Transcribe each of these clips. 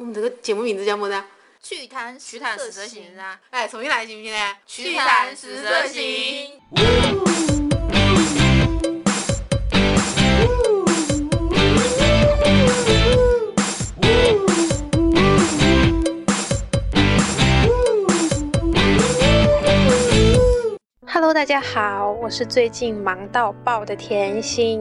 我们这个节目名字叫么子？趣谈趣谈十色行啊！哎，重新来行不行呢？趣谈十色行。Hello，大家好，我是最近忙到爆的甜心。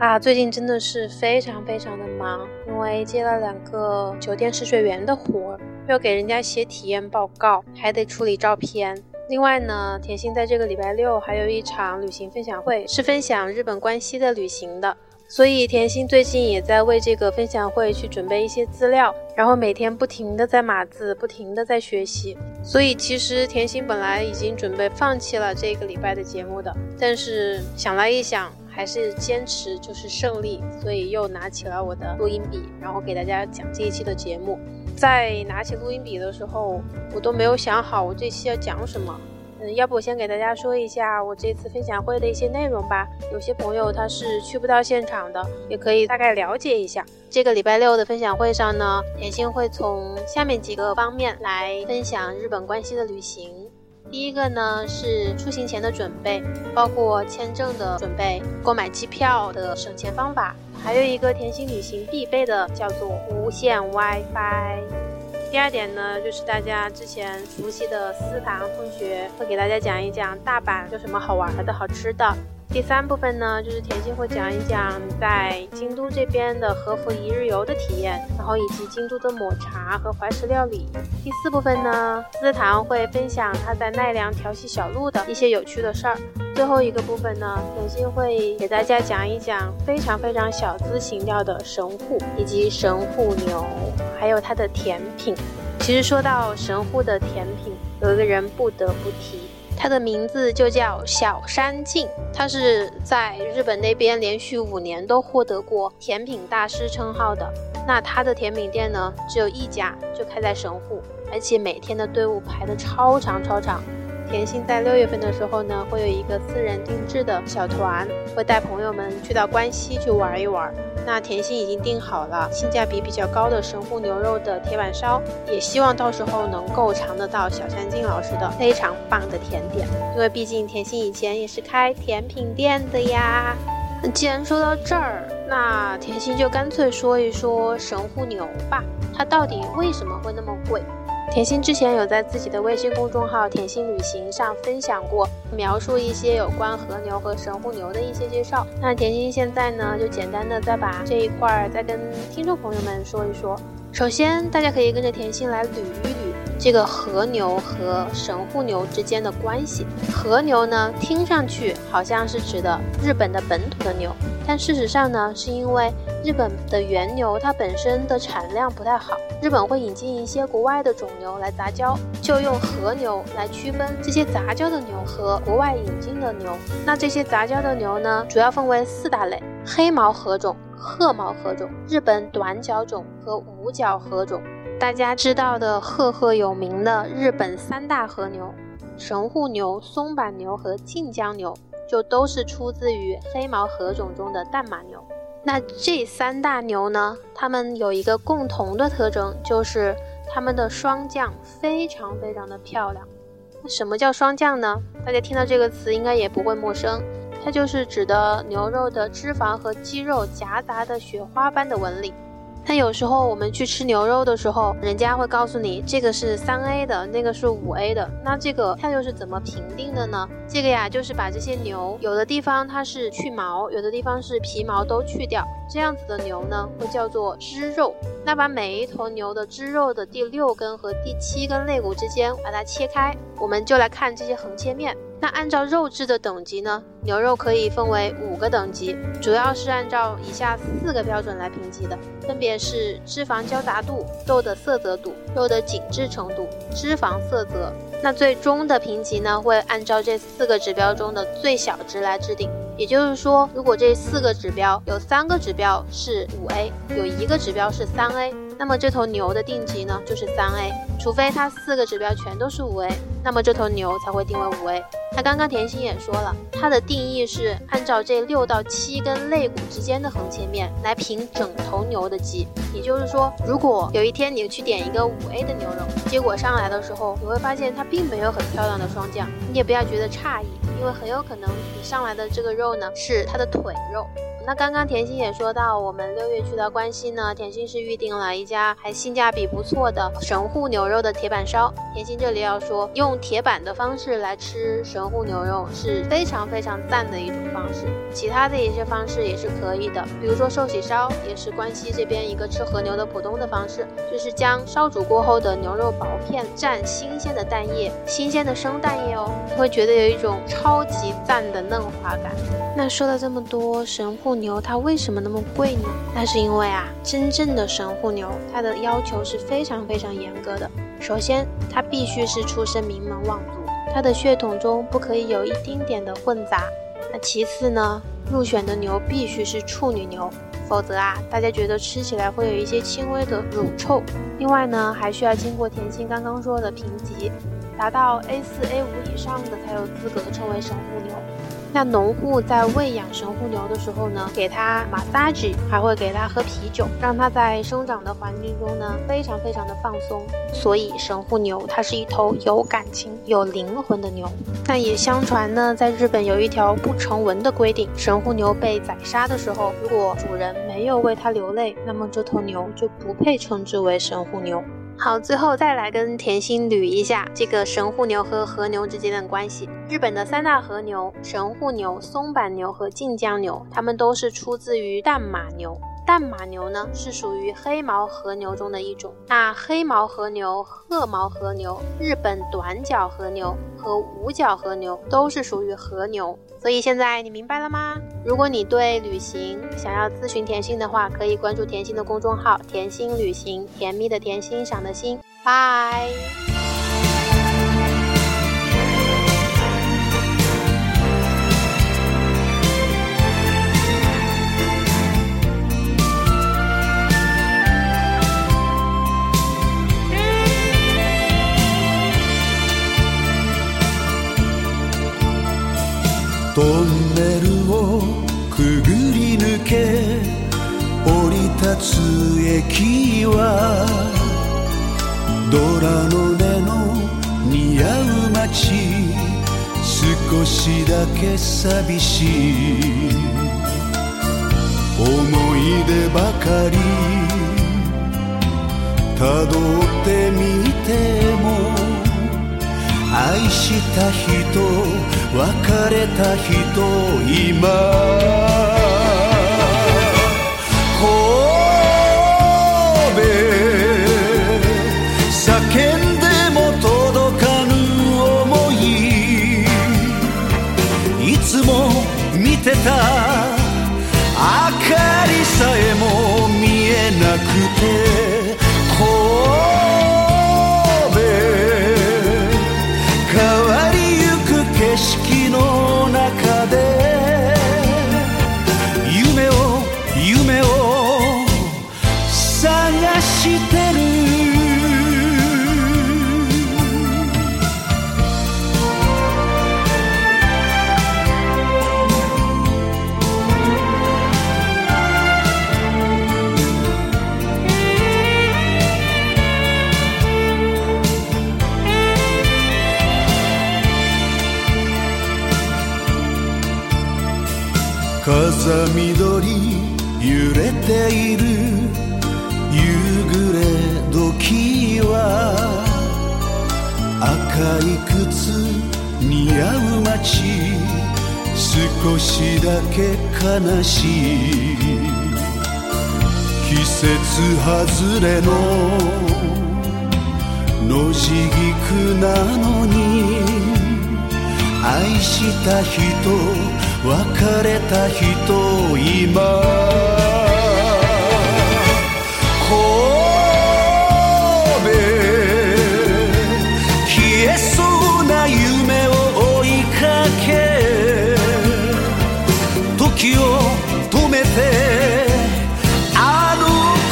啊，最近真的是非常非常的忙，因为接了两个酒店试睡员的活儿，要给人家写体验报告，还得处理照片。另外呢，甜心在这个礼拜六还有一场旅行分享会，是分享日本关西的旅行的。所以甜心最近也在为这个分享会去准备一些资料，然后每天不停的在码字，不停的在学习。所以其实甜心本来已经准备放弃了这个礼拜的节目的，但是想来一想。还是坚持就是胜利，所以又拿起了我的录音笔，然后给大家讲这一期的节目。在拿起录音笔的时候，我都没有想好我这期要讲什么。嗯，要不我先给大家说一下我这次分享会的一些内容吧。有些朋友他是去不到现场的，也可以大概了解一下。这个礼拜六的分享会上呢，甜心会从下面几个方面来分享日本关西的旅行。第一个呢是出行前的准备，包括签证的准备、购买机票的省钱方法，还有一个甜心旅行必备的叫做无线 WiFi。第二点呢，就是大家之前熟悉的思堂同学会给大家讲一讲大阪有什么好玩的好吃的。第三部分呢，就是甜心会讲一讲在京都这边的和服一日游的体验，然后以及京都的抹茶和怀石料理。第四部分呢，思堂会分享他在奈良调戏小鹿的一些有趣的事儿。最后一个部分呢，甜心会给大家讲一讲非常非常小资情调的神户以及神户牛，还有它的甜品。其实说到神户的甜品，有一个人不得不提。它的名字就叫小山静，它是在日本那边连续五年都获得过甜品大师称号的。那它的甜品店呢，只有一家，就开在神户，而且每天的队伍排得超长超长。甜心在六月份的时候呢，会有一个私人定制的小团，会带朋友们去到关西去玩一玩。那甜心已经订好了性价比比较高的神户牛肉的铁板烧，也希望到时候能够尝得到小山静老师的非常棒的甜点，因为毕竟甜心以前也是开甜品店的呀。既然说到这儿，那甜心就干脆说一说神户牛吧，它到底为什么会那么贵？甜心之前有在自己的微信公众号“甜心旅行”上分享过，描述一些有关和牛和神户牛的一些介绍。那甜心现在呢，就简单的再把这一块儿再跟听众朋友们说一说。首先，大家可以跟着甜心来捋一捋这个和牛和神户牛之间的关系。和牛呢，听上去好像是指的日本的本土的牛，但事实上呢，是因为日本的原牛它本身的产量不太好。日本会引进一些国外的种牛来杂交，就用和牛来区分这些杂交的牛和国外引进的牛。那这些杂交的牛呢，主要分为四大类：黑毛和种、褐毛和种、日本短角种和五角和种。大家知道的赫赫有名的日本三大和牛——神户牛、松阪牛和近江牛，就都是出自于黑毛和种中的淡马牛。那这三大牛呢？它们有一个共同的特征，就是它们的霜降非常非常的漂亮。那什么叫霜降呢？大家听到这个词应该也不会陌生，它就是指的牛肉的脂肪和肌肉夹杂的雪花般的纹理。但有时候我们去吃牛肉的时候，人家会告诉你这个是三 A 的，那个是五 A 的。那这个它又是怎么评定的呢？这个呀，就是把这些牛，有的地方它是去毛，有的地方是皮毛都去掉，这样子的牛呢，会叫做脂肉。那把每一头牛的脂肉的第六根和第七根肋骨之间把它切开，我们就来看这些横切面。那按照肉质的等级呢，牛肉可以分为五个等级，主要是按照以下四个标准来评级的，分别是脂肪交杂度、肉的色泽度、肉的紧致程度、脂肪色泽。那最终的评级呢，会按照这四个指标中的最小值来制定。也就是说，如果这四个指标有三个指标是五 A，有一个指标是三 A，那么这头牛的定级呢就是三 A。除非它四个指标全都是五 A，那么这头牛才会定为五 A。那刚刚甜心也说了，它的定义是按照这六到七根肋骨之间的横切面来评整头牛的级。也就是说，如果有一天你去点一个五 A 的牛肉，结果上来的时候，你会发现它并没有很漂亮的双降，你也不要觉得诧异，因为很有可能你上来的这个肉呢是它的腿肉。那刚刚甜心也说到，我们六月去到关西呢，甜心是预定了一家还性价比不错的神户牛肉的铁板烧。甜心这里要说，用铁板的方式来吃神户牛肉是非常非常赞的一种方式。其他的一些方式也是可以的，比如说寿喜烧，也是关西这边一个吃和牛的普通的方式，就是将烧煮过后的牛肉薄片蘸新鲜的蛋液，新鲜的生蛋液哦，会觉得有一种超级赞的嫩滑感。那说了这么多，神户牛它为什么那么贵呢？那是因为啊，真正的神户牛它的要求是非常非常严格的。首先，它必须是出身名门望族，它的血统中不可以有一丁点的混杂。那其次呢，入选的牛必须是处女牛，否则啊，大家觉得吃起来会有一些轻微的乳臭。另外呢，还需要经过甜心刚刚说的评级，达到 A 四、A 五以上的才有资格称为神户牛。那农户在喂养神户牛的时候呢，给它 massage，还会给它喝啤酒，让它在生长的环境中呢，非常非常的放松。所以神户牛它是一头有感情、有灵魂的牛。那也相传呢，在日本有一条不成文的规定：神户牛被宰杀的时候，如果主人没有为它流泪，那么这头牛就不配称之为神户牛。好，最后再来跟甜心捋一下这个神户牛和和牛之间的关系。日本的三大和牛——神户牛、松板牛和静江牛，它们都是出自于淡马牛。淡马牛呢是属于黑毛和牛中的一种。那黑毛和牛、褐毛和牛、日本短角和牛和五角和牛都是属于和牛。所以现在你明白了吗？如果你对旅行想要咨询甜心的话，可以关注甜心的公众号“甜心旅行”，甜蜜的甜，心赏的心。拜。トンネルをくぐり抜け降り立つ駅はドラの根の似合う街少しだけ寂しい思い出ばかりたどってみても愛した人別れた人今風緑揺れている。夕暮れ時は赤い靴似合う街。少しだけ悲しい。季節外れの野地菊なのに愛した人別れた人今神消えそうな夢を追いかけ時を止めてあの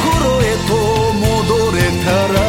頃へと戻れたら